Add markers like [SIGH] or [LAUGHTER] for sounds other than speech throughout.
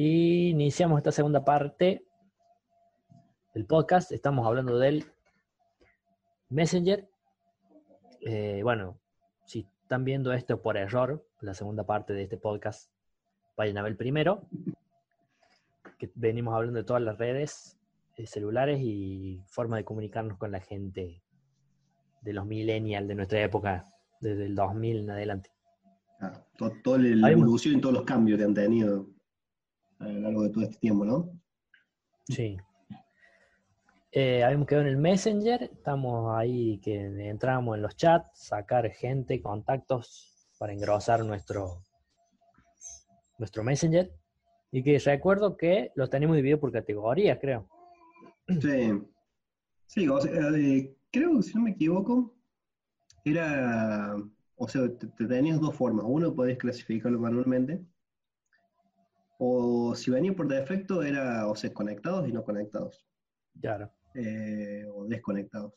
Y iniciamos esta segunda parte del podcast. Estamos hablando del Messenger. Eh, bueno, si están viendo esto por error, la segunda parte de este podcast, vayan a ver primero, que venimos hablando de todas las redes eh, celulares y forma de comunicarnos con la gente de los millennials de nuestra época, desde el 2000 en adelante. Ah, todo, la evolución y todos los cambios que han tenido a lo largo de todo este tiempo, ¿no? Sí. Eh, habíamos quedado en el Messenger, estamos ahí que entramos en los chats, sacar gente, contactos para engrosar nuestro, nuestro Messenger. Y que recuerdo que los tenemos divididos por categorías, creo. Sí. Sí, eh, creo que si no me equivoco, era, o sea, te, tenías dos formas. Uno podés clasificarlo manualmente, o si venía por defecto era, o sea, conectados y no conectados. Claro. Eh, o desconectados.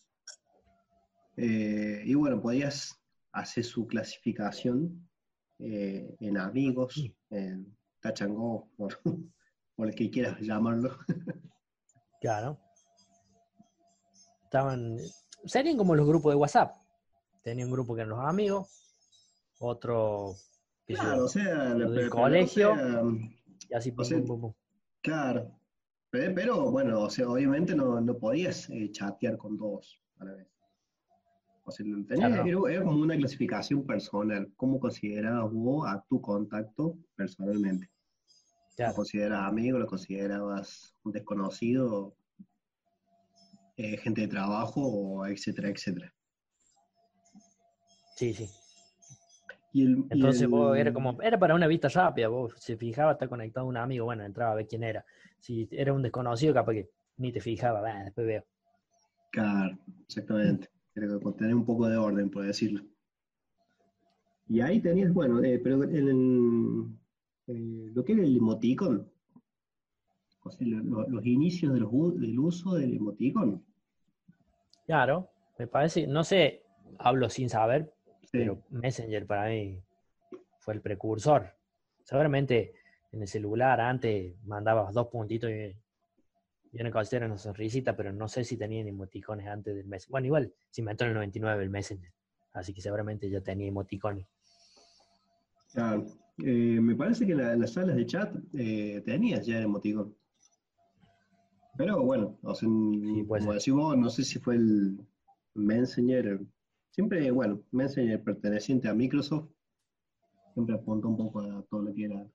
Eh, y bueno, podías hacer su clasificación eh, en amigos, en tachangó, por, [LAUGHS] por el que quieras llamarlo. claro. Estaban, serían como los grupos de WhatsApp. Tenía un grupo que eran los amigos, otro que claro, o sea, del colegio, así Claro, pero bueno, o sea, obviamente no, no podías eh, chatear con todos a la vez. O sea, era, como una clasificación personal. ¿Cómo considerabas vos a tu contacto personalmente? ¿Lo considerabas amigo? ¿Lo considerabas un desconocido? Eh, ¿Gente de trabajo? etcétera, etcétera. Sí, sí. Entonces vos era como, era para una vista rápida, vos se fijaba, está conectado un amigo, bueno, entraba a ver quién era. Si era un desconocido, capaz que ni te fijaba, después veo. Claro, exactamente. Creo que tener un poco de orden, por decirlo. Y ahí tenías, bueno, eh, pero en, eh, lo que era el emoticon, o sea, los inicios del uso del emoticon. Claro, me parece, no sé, hablo sin saber, pero Messenger para mí fue el precursor. Seguramente en el celular antes mandabas dos puntitos y, yo no considero una sonrisita, pero no sé si tenían emoticones antes del Messenger. Bueno, igual se inventó en el 99 el Messenger, así que seguramente ya tenía emoticones. Claro. Eh, me parece que las salas de chat eh, tenías ya emoticón. Pero bueno, o sea, como decimos, no sé si fue el Messenger Siempre, bueno, Messenger perteneciente a Microsoft, siempre apunta un poco a todo lo que era.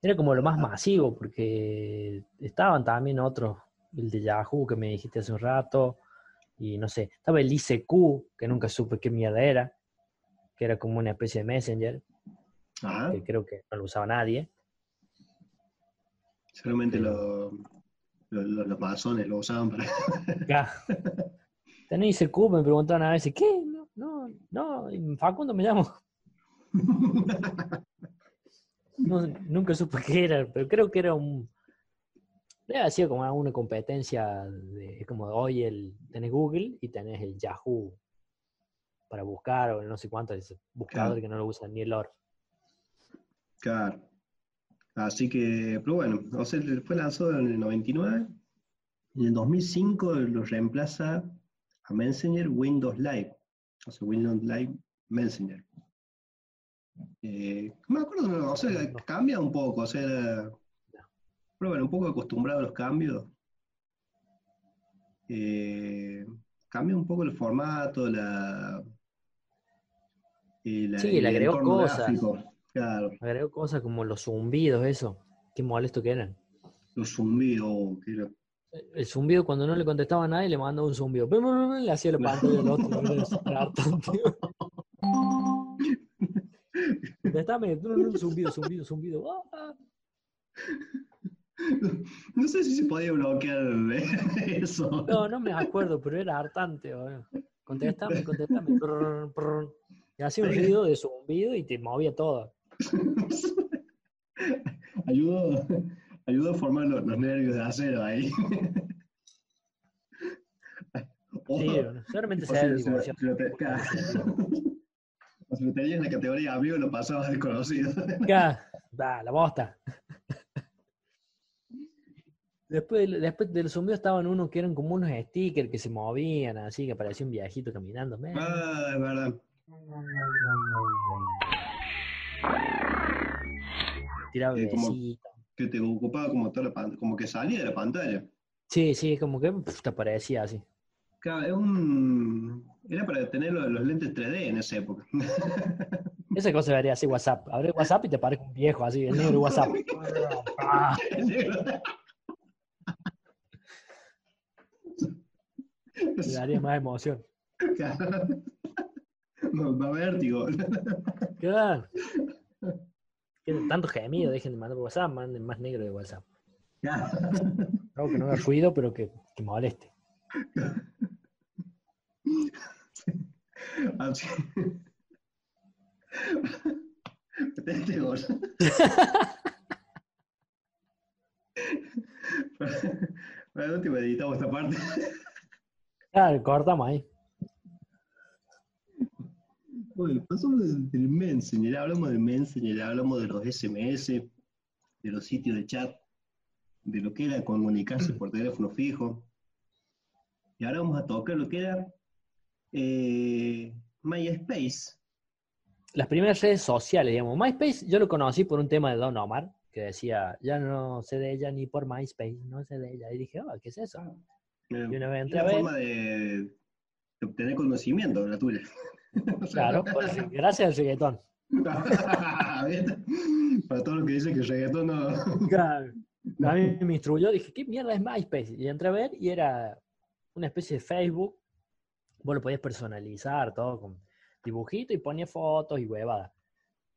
Era como lo más masivo, porque estaban también otros, el de Yahoo que me dijiste hace un rato, y no sé, estaba el ICQ, que nunca supe qué mierda era, que era como una especie de Messenger, ah. que creo que no lo usaba nadie. Solamente los, los, masones lo usaban para... [LAUGHS] ¿Tenéis el cubo? Me preguntaban a veces, ¿qué? No, no, no, Facundo me llamo. [LAUGHS] nunca supe qué era, pero creo que era un... Ha sido como una competencia de, como hoy el, tenés Google y tenés el Yahoo para buscar o no sé cuánto, ese buscador que no lo usa ni el OR. Claro. Así que, pero bueno, o sea, fue lanzado en el 99. En el 2005 lo reemplaza a Messenger Windows Live, o sea, Windows Live Messenger. Eh, me acuerdo, o sea, cambia un poco, o sea, pero bueno, un poco acostumbrado a los cambios. Eh, cambia un poco el formato, la... Eh, sí, le agregó cosas. Claro. Agregó cosas como los zumbidos, eso. Qué molesto que eran. Los zumbidos, que era el zumbido cuando no le contestaba a nadie le mandaba un zumbido. Le hacía la pantalla del otro. Contestame, zumbido, zumbido, zumbido. Ah. No sé si se podía bloquear [LAUGHS] eso. No, no me acuerdo, pero era hartante. Contestame, contestame. Y hacía un ruido de zumbido y te movía todo. Ayudó a formar los, nervios de acero ahí. [LAUGHS] sí, seguramente sea el divorcio. [LAUGHS] O si lo tenías en la categoría amigo, lo pasabas desconocido. Ya, [LAUGHS] va, la bosta. Después, después del zumbido estaban unos que eran como unos stickers que se movían, así que parecía un viejito caminando. Ah, es verdad. Tiraba Eh, como-. Que te ocupaba como toda la pantalla, como que salía de la pantalla. Sí, sí, como que te parecía así. Claro, es un... Era para tener los, los lentes 3D en esa época. [LAUGHS] Esa cosa debería así WhatsApp. Abre WhatsApp y te parece un viejo así, el negro WhatsApp. [LAUGHS] Ah, te [LAUGHS] daría más emoción. No, va vértigo. Claro. Tienen tanto gemido, dejen de mandar por WhatsApp, manden más negro de WhatsApp. Algo que no haga ruido, pero que, que moleste. [LAUGHS] Así. Este gol. [LAUGHS] [LAUGHS] Para la última editamos esta parte. Claro, cortamos ahí. Bueno, pasamos del, Messenger, hablamos de Messenger, hablamos de los SMS, de los sitios de chat, de lo que era comunicarse por teléfono fijo. Y ahora vamos a tocar lo que era eh, MySpace. Las primeras redes sociales, digamos. MySpace yo lo conocí por un tema de Don Omar, que decía, ya no sé de ella ni por MySpace, no sé de ella. Y dije, oh, ¿qué es eso? Eh, Y una vez entré a ver, forma de, de obtener conocimiento, la tuya. [LAUGHS] [LAUGHS] claro, pues, gracias al reggaetón. [LAUGHS] Para todo lo que dice que el reggaetón no... Claro. A mí me instruyó, dije, ¿qué mierda es MySpace? Y entré a ver y era una especie de Facebook. Vos lo podías personalizar, todo con dibujito y ponía fotos y huevadas.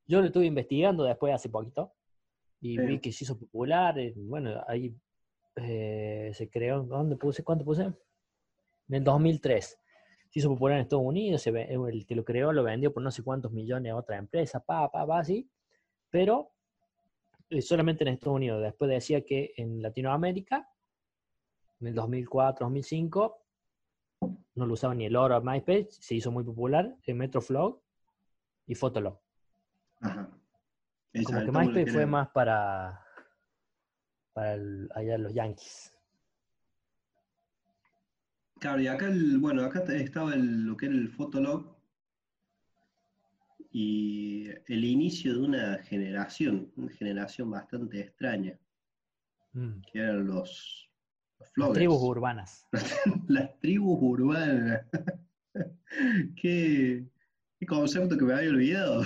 Yo lo estuve investigando después hace poquito y Sí. vi que se hizo popular. eh, Bueno, ahí eh, se creó, ¿dónde puse? ¿Cuánto puse? En el 2003. Se hizo popular en Estados Unidos, se ve- el que lo creó lo vendió por no sé cuántos millones a otra empresa, pa, pa, pa, así. Pero eh, solamente en Estados Unidos. Después decía que en Latinoamérica, en el 2004, 2005, no lo usaba ni el oro a MySpace, se hizo muy popular en Metroflog y Fotolog. Ajá. Como que MySpace fue más para, para el- allá los Yankees. Claro, y acá, el, bueno, acá estaba el- lo que era el Fotolog y el inicio de una generación, una generación bastante extraña, Mm. que eran los, los Las floggers. tribus urbanas. [LAUGHS] Las tribus urbanas. [LAUGHS] qué, qué concepto que me había olvidado.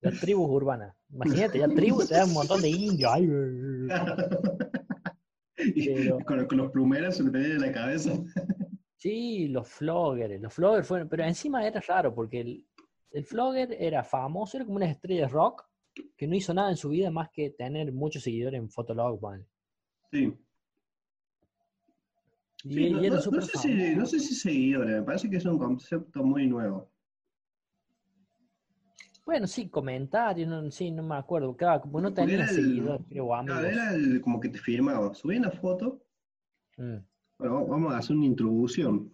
Las tribus urbanas. Imagínate, ya tribus te dan un montón de indios. [LAUGHS] Ay, [LAUGHS] Pero- con, con los plumeros se me tenía en la cabeza. Sí, los floggers. Los floggers fueron. Pero encima era raro porque el, el flogger era famoso, era como una estrella de rock que no hizo nada en su vida más que tener muchos seguidores en Fotolog. ponele. Sí. Y, Sí, y no, era no- no súper sé si, no sé si seguidores, me parece que es un concepto muy nuevo. Bueno, sí, comentarios, no, sí, no me acuerdo. Claro, como no Porque tenía seguidores, creo, amigos. Claro, era el- como que te firmaba, subía una foto, Mm. bueno, vamos a hacer una introducción.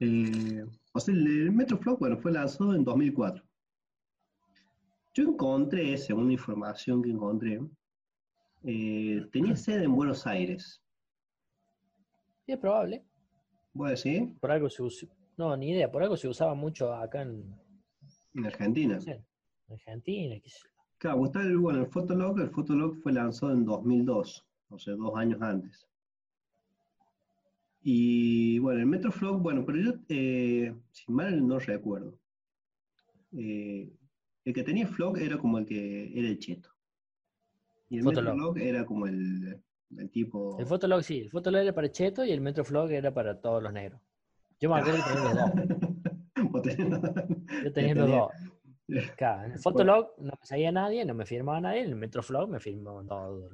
Eh, o sea, el, el Metroflog, bueno, fue lanzado en 2004. Yo encontré, según la información que encontré, eh, tenía sede en Buenos Aires. Sí, es probable. ¿Voy a decir? Por algo se usó. No, ni idea. Por algo se usaba mucho acá en, En Argentina. en Argentina. qué sé yo. Claro, está el, bueno, el Fotolog, el Fotolog fue lanzado en 2002, o sea, dos años antes. Y bueno, el Metroflog, bueno, pero yo, eh, si mal no recuerdo, eh, el que tenía Flog era como el que era el cheto. Y el Fotolog. Metroflog era como el, el tipo... El Fotolog sí. El Fotolog era para Cheto y el Metroflog era para todos los negros. Yo me acuerdo que tenía los dos. [LAUGHS] Vos tenés- [LAUGHS] Yo tenía- dos. Claro, en el Fotolog no me seguía nadie, no me firmaba nadie. En el Metroflog me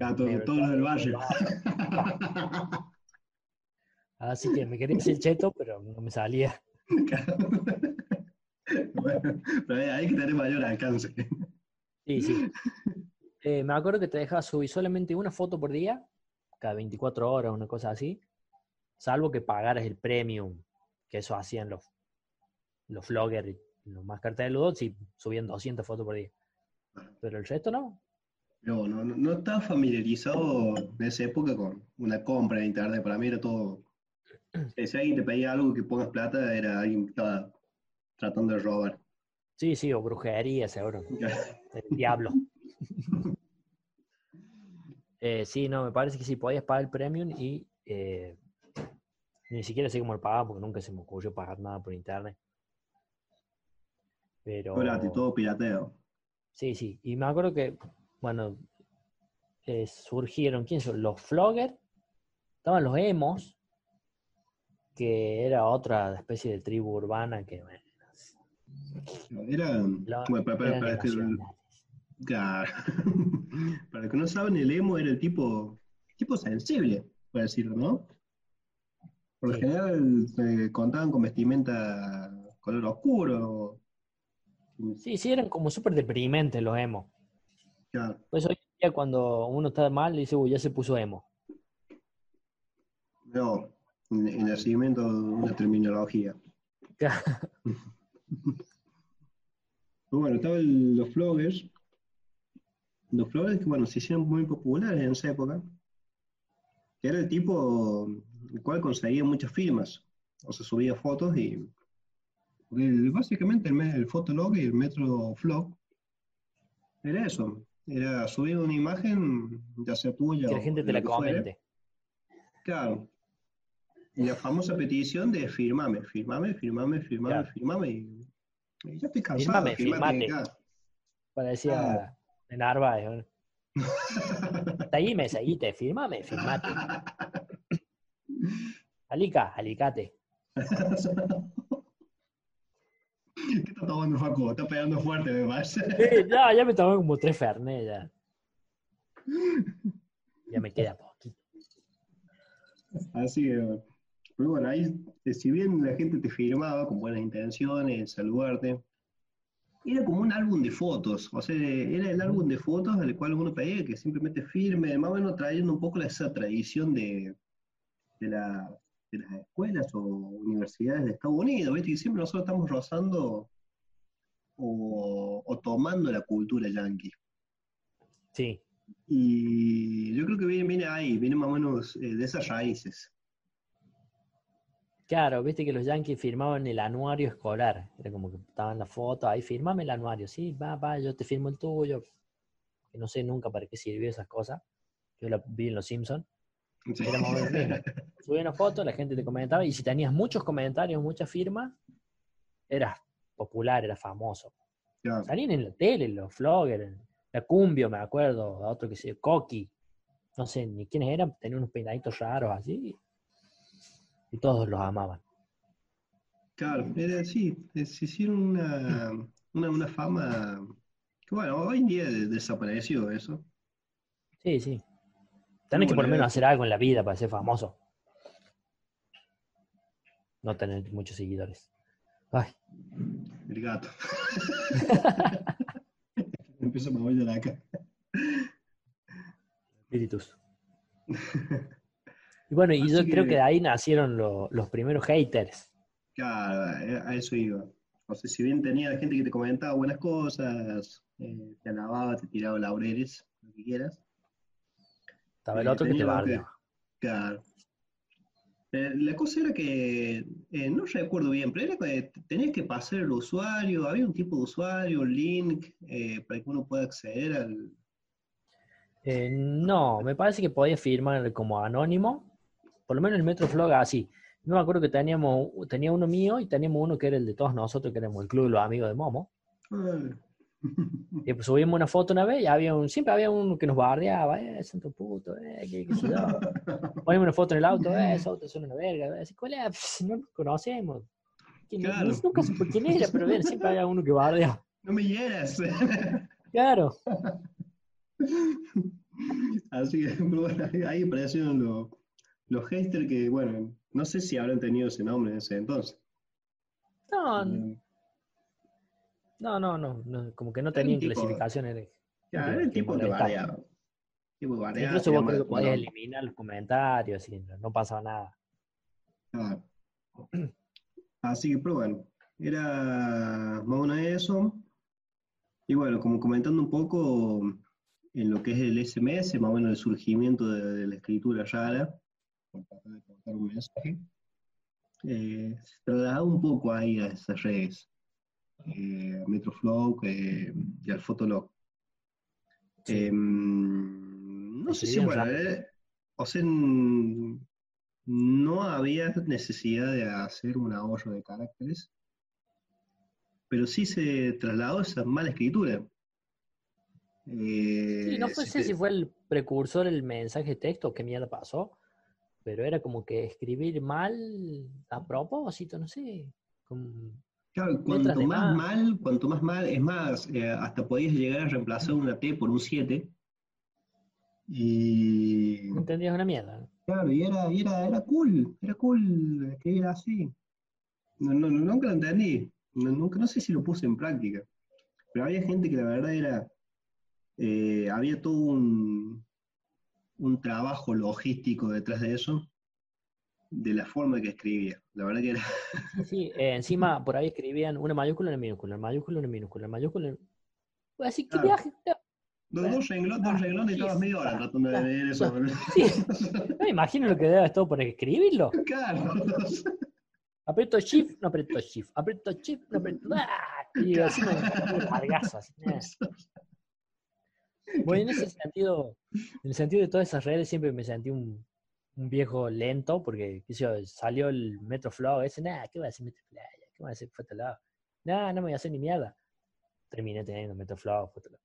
los todo- negros, todos los del barrio. [LAUGHS] Así que me quería decir Cheto, pero no me salía. [LAUGHS] Bueno, pero hay que tener mayor alcance. Sí, sí. Eh, me acuerdo que te dejaba subir solamente una foto por día, cada 24 horas, una cosa así, salvo que pagaras el premium, que eso hacían los, los vloggers, y los más ludo, sí, subían 200 fotos por día. Pero el resto no. No, no, no estaba familiarizado en esa época con una compra en internet. Para mí era todo. [CLEARS THROAT] Si alguien te pedía algo que pongas plata, era alguien que estaba tratando de robar. Sí, sí, o brujería, seguro. [LAUGHS] El diablo. Eh, sí, no, me parece que sí, podías pagar el premium y eh, ni siquiera sé cómo lo pagaba porque nunca se me ocurrió pagar nada por internet. Pero... Gratis, todo pirateo. Sí, sí. Y me acuerdo que, bueno, eh, surgieron, ¿quién son? Los floggers, estaban los emos, que era otra especie de tribu urbana que, bueno, era, bueno, para, para- que, claro. [LAUGHS] para que no saben, el emo era el tipo, tipo sensible, por decirlo, ¿no? Por lo Sí. general se contaban con vestimenta color oscuro. Sí, sí, eran como súper deprimentes los emos. Claro. Por eso hoy en día cuando uno está mal, dice, uy, ya se puso emo. No, en, en el seguimiento de una terminología. [LAUGHS] Pero bueno, estaban los floggers. Los floggers que, bueno, se hicieron muy populares en esa época. Que era el tipo el cual conseguía muchas firmas. O sea, subía fotos y... porque el- básicamente el, el fotolog y el metro flog era eso. Era subir una imagen, ya sea tuya Que la o gente te la comente. Claro. Y la famosa petición de firmame, firmame, firmame, firmame, Claro. firmame. Y, y ya estoy cansado. Firmame, firmate, firmate. Parecía Claro. de Narváez. ¿no? Seguime, seguite, firmame, firmate. [LAUGHS] Alica, alicate. [LAUGHS] [LAUGHS] ¿Qué está tomando Facu? Está pegando fuerte, me parece. Sí, ya, ya me tomé como tres Fernet ya. Ya me queda poquito. Así que, pero bueno, ahí, eh, si bien la gente te firmaba con buenas intenciones, saludarte, era como un álbum de fotos, o sea, era el álbum de fotos al cual uno pedía que simplemente firme, más o menos trayendo un poco esa tradición de, de, la- de las escuelas o universidades de Estados Unidos, ¿viste? Que siempre nosotros estamos rozando o, o tomando la cultura yankee. Sí, Y yo creo que viene, viene ahí, viene más o menos eh, de esas raíces. claro, viste que los yankees firmaban el anuario escolar. Era como que estaban las fotos, ahí firmame el anuario. Sí, va, va, yo te firmo el tuyo. Que no sé nunca para qué sirvió esas cosas. Yo la vi en Los Simpsons. Sí. Era más o menos lo mismo. [LAUGHS] Subía una foto, la gente te comentaba, y si tenías muchos comentarios, muchas firmas, eras popular, eras famoso. Claro. Salían en la tele, los vloggers, la Cumbio, me acuerdo, otro que se Coqui, no sé ni quiénes eran, tenían unos peinaditos raros así, y todos los amaban. Claro, era así, se hicieron una, una, una fama que bueno, hoy en día de- desapareció eso. Sí, sí. Tenés que por lo menos era- hacer algo en la vida para ser famoso. No tener muchos seguidores. Ay, El gato. [LAUGHS] Empieza a mover la acá. espíritus. Y bueno, y Así yo creo que- de ahí nacieron lo- los primeros haters. Claro, a a eso iba. O sea, si bien tenía gente que te comentaba buenas cosas, eh, te alababa, te tiraba laureles, lo que quieras. Estaba el otro que te bardeaba. Claro. Eh, la cosa era que, eh, no recuerdo bien, pero era que tenías que pasar el usuario, había un tipo de usuario, un link, eh, para que uno pueda acceder al... Eh, no, me parece que podía firmar como anónimo. Por lo menos el Metroflog así. No me acuerdo que teníamos, tenía uno mío y teníamos uno que era el de todos nosotros, que éramos el club de los amigos de Momo. Ah, [LAUGHS] Y pues subimos una foto una vez y había un, siempre había uno que nos bardeaba, eh, santo puto, eh, qué, qué. [LAUGHS] Ponemos una foto en el auto, eh, esos autos son una verga. Así, ¿cuál es? Pff, no nos conocemos. ¿Quién- Claro. ni- nunca supe quién era, pero bien, siempre había uno que bardea. [LAUGHS] no me hieras. Claro. Así que, bueno, ahí- ahí aparecieron los, los haters que, bueno, no sé si habrán tenido ese nombre en ese entonces. No, Eh, no, no, no, no, como que no tenían tipo- clasificaciones. Ya, que- era el tipo que variaba. Tipo variaba, Incluso vos creo que podías eliminar los comentarios y no, no pasaba nada. Claro. Así que, pero bueno, era más o menos eso. Y bueno, como comentando un poco, en lo que es el SMS, más o menos el surgimiento de, la escritura rara, por tratar de contar un mensaje, eh, se trasladaba un poco ahí a esas redes, eh, Metroflow eh, y al Fotolog. Em, no sé si, bueno, o sea, no había necesidad de hacer un ahorro de caracteres, pero sí se trasladó esa mala escritura. sí, no sé si fue el precursor el mensaje texto, qué mierda pasó, pero era como que escribir mal a propósito, no sé. Claro, cuanto más, mal, cuanto más mal, es más, eh, hasta podías llegar a reemplazar una T por un 7. Y. Entendías una mierda. Claro, y era, era, era cool, era cool escribir así. No, no, nunca lo entendí. No, nunca, no sé si lo puse en práctica. Pero había gente que la verdad era. Eh, había todo un, un trabajo logístico detrás de eso, de la forma que escribía. La verdad que era. Sí, eh, encima por ahí escribían una mayúscula, una minúscula, una mayúscula, una minúscula, una mayúscula. Pues así, ¿qué viaje? Dos, dos, renglones, dos renglones y todas media hora tratando de leer eso. [LAUGHS] Sí. No me imagino lo que debe estar por escribirlo. Claro. Aprieto shift, no aprieto shift. Aprieto shift, no aprieto. ¡Ah! Y así me largazo, así. Bueno, en ese sentido, en el sentido de todas esas redes, siempre me sentí un, un viejo lento, porque ¿qué salió el Metroflow ese, nada, ¿qué voy a hacer Metroflow? ¿Qué voy a hacer Fotolog? Nada, no me voy a hacer ni mierda. Terminé teniendo Metroflow, Fotolog.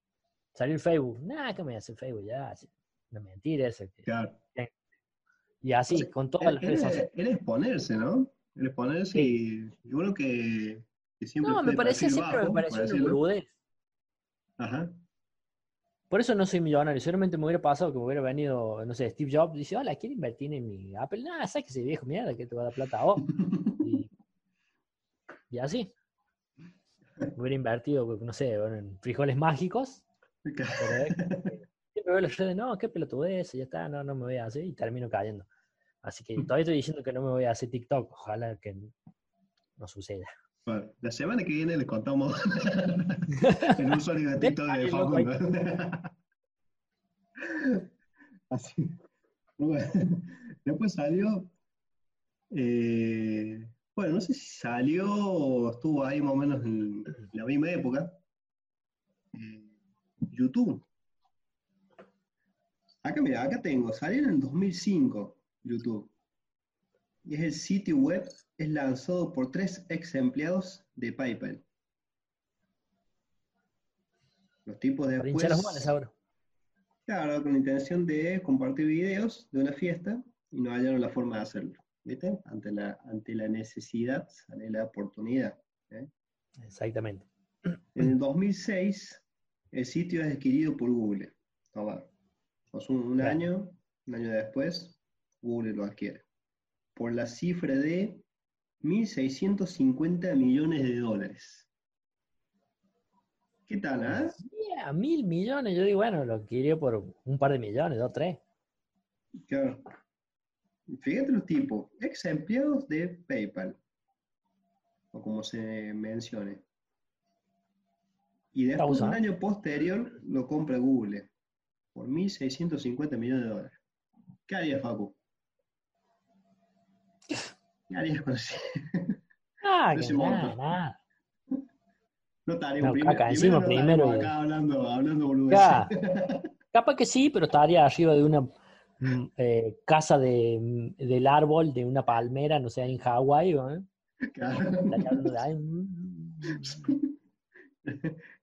Salió el Facebook, nada, ¿qué me voy a hacer Facebook? Ya, no mentira eso. Claro. Y así, con todas las redes Era exponerse, ¿no? Era exponerse y yo creo que, que siempre. No, me parecía siempre me pareció una burudez. Ajá. Por eso no soy millonario. Seguramente me hubiera pasado que me hubiera venido, no sé, Steve Jobs dice, hola, ¿quiere invertir en mi Apple? Nada, sabes que ese viejo mierda que te va a dar plata a vos. [LAUGHS] Y, así. Me hubiera invertido, no sé, en frijoles mágicos. Pero siempre veo las redes, no, qué pelotudez, ya está, no, no me voy a hacer y termino cayendo. Así que [LAUGHS] todavía estoy diciendo que no me voy a hacer TikTok. Ojalá que no suceda. Bueno, la semana que viene les contamos [LAUGHS] el de TikTok de Facundo. [LAUGHS] Así. Después salió. Eh, bueno, no sé si salió o estuvo ahí más o menos en la misma época. Eh, YouTube. Acá, mira, acá tengo, salió en el 2005 YouTube y es el sitio web, es lanzado por tres ex empleados de PayPal. Los tipos de después... Las ahora. Claro, con la intención de compartir videos de una fiesta y no hallaron la forma de hacerlo. ¿Viste? Ante la, ante la necesidad sale la oportunidad. ¿eh? Exactamente. En el 2006, el sitio es adquirido por Google. Toma. un año, un año después, Google lo adquiere por la cifra de 1.650 millones de dólares. ¿Qué tal, ah? ¿eh? mil millones. Yo digo, bueno, lo adquirió por un par de millones, dos, tres. Claro. Fíjate los tipos, ex empleados de PayPal, o como se mencione. Y después, un año posterior, lo compra Google por 1.650 millones de dólares. ¿Qué haría Facu? Nadie conoce. Ah, que nada, nada. No estaría no, primero, acá encima primero. Acá hablando, hablando [LAUGHS] Capaz que sí, pero estaría arriba de una mm, eh, casa de, mm, del árbol de una palmera, no sé, en Hawái, ¿eh? Claro.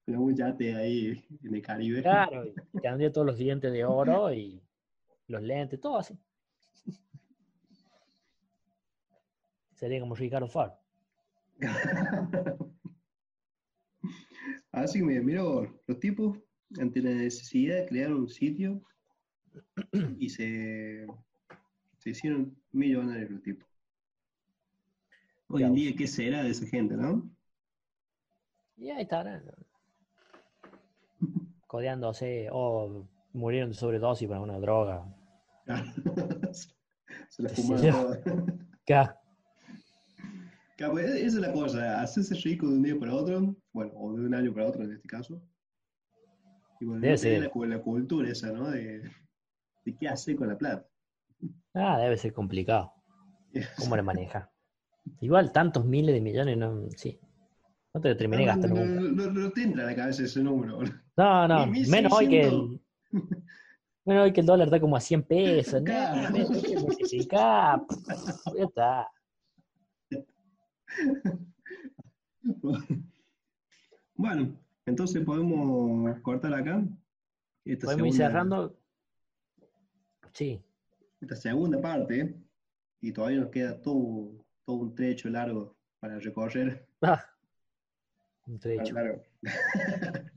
Con [LAUGHS] un yate ahí en el Caribe. Claro, y tendría todos los dientes de oro y los lentes, todo así. Sería como Ricardo Far. [LAUGHS] Así que mira, los tipos, ante la necesidad de crear un sitio, y se, se hicieron millonarios los tipos. Hoy en día, ¿qué será de esa gente, no? Y ahí estarán. Codeándose o murieron de sobredosis para una droga. [LAUGHS] se la fumaron ¿Qué? Pues, esa es la cosa, hacerse rico de un día para otro, bueno, o de un año para otro en este caso, Y debe ser. La, cultura esa, ¿no? De, de, qué hace con la plata. Ah, debe ser complicado. [LAUGHS] ¿Cómo la maneja? Igual tantos miles de millones, no, sí. No te terminé gastando. No, no, te entra a la cabeza ese número. No, no, [LAUGHS] menos hoy que el. Menos hoy que el dólar está como a 100 pesos. [LAUGHS] Claro. No, multiplicar. Ya está. [LAUGHS] Bueno, entonces podemos cortar acá. podemos ir cerrando. Sí. Esta segunda parte. Y todavía nos queda todo, todo un trecho largo para recorrer. Ah, [LAUGHS] un trecho. Claro. [LAUGHS]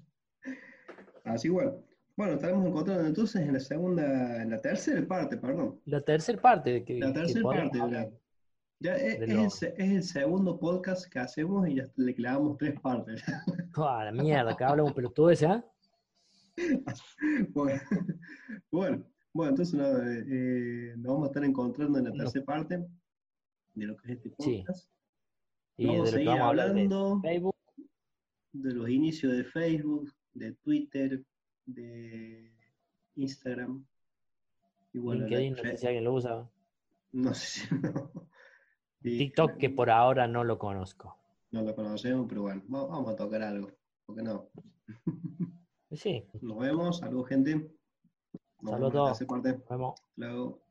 Así igual. Bueno, estaremos encontrando entonces en la segunda, en la tercera parte, perdón. La tercera parte. Que, la tercera parte, ¿verdad? Ya es, el, segundo podcast que hacemos y ya le clavamos tres partes. [LAUGHS] ¡Ah, la mierda! Que hablamos todo ese, ¿ah? [LAUGHS] bueno, bueno, entonces eh, nos vamos a estar encontrando en la tercera parte de lo que es este podcast. Sí. Y vamos a seguir hablando de, Facebook. de los inicios de Facebook, de Twitter, de Instagram. Bueno, LinkedIn, no sé si alguien lo usa. No sé si [LAUGHS] no. TikTok que por ahora no lo conozco. No lo conocemos, pero bueno, vamos a tocar algo. ¿Por qué no? Sí. [LAUGHS] Nos vemos. Saludos, gente. Saludos. Nos vemos. Luego.